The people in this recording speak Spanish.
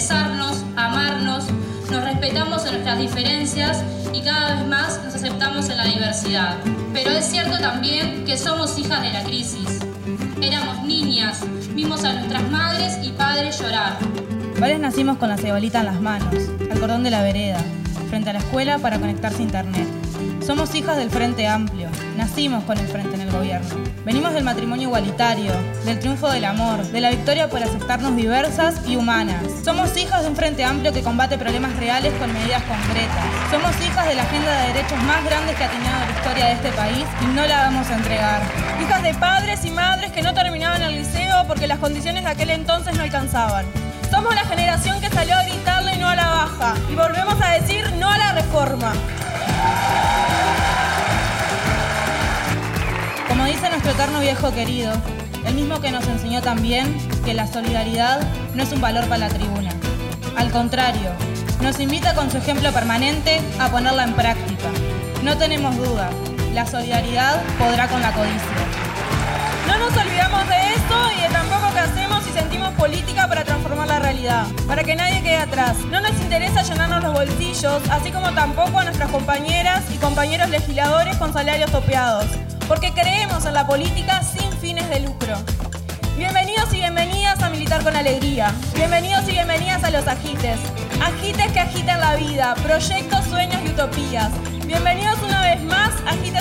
expresarnos, amarnos, nos respetamos en nuestras diferencias y cada vez más nos aceptamos en la diversidad. Pero es cierto también que somos hijas de la crisis. Éramos niñas, vimos a nuestras madres y padres llorar. Varias nacimos con la cebolita en las manos, al cordón de la vereda, frente a la escuela para conectarse a internet. Somos hijas del Frente Amplio, nacimos con el Frente en el gobierno. Venimos del matrimonio igualitario, del triunfo del amor, de la victoria por aceptarnos diversas y humanas. Somos hijas de un Frente Amplio que combate problemas reales con medidas concretas. Somos hijas de la agenda de derechos más grandes que ha tenido la historia de este país y no la vamos a entregar. Hijas de padres y madres que no terminaban el liceo porque las condiciones de aquel entonces no alcanzaban. Somos la generación que salió a gritarle no a la baja y volvemos a decir no a la reforma. Dice nuestro eterno viejo querido, el mismo que nos enseñó también que la solidaridad no es un valor para la tribuna. Al contrario, nos invita con su ejemplo permanente a ponerla en práctica. No tenemos duda, la solidaridad podrá con la codicia. No nos olvidamos de esto y de tampoco que hacemos y sentimos política para transformar la realidad, para que nadie quede atrás. No nos interesa llenarnos los bolsillos, así como tampoco a nuestras compañeras y compañeros legisladores con salarios topeados porque creemos en la política sin fines de lucro. Bienvenidos y bienvenidas a Militar con Alegría. Bienvenidos y bienvenidas a los agites. Agites que agitan la vida, proyectos, sueños y utopías. Bienvenidos una vez más a Agite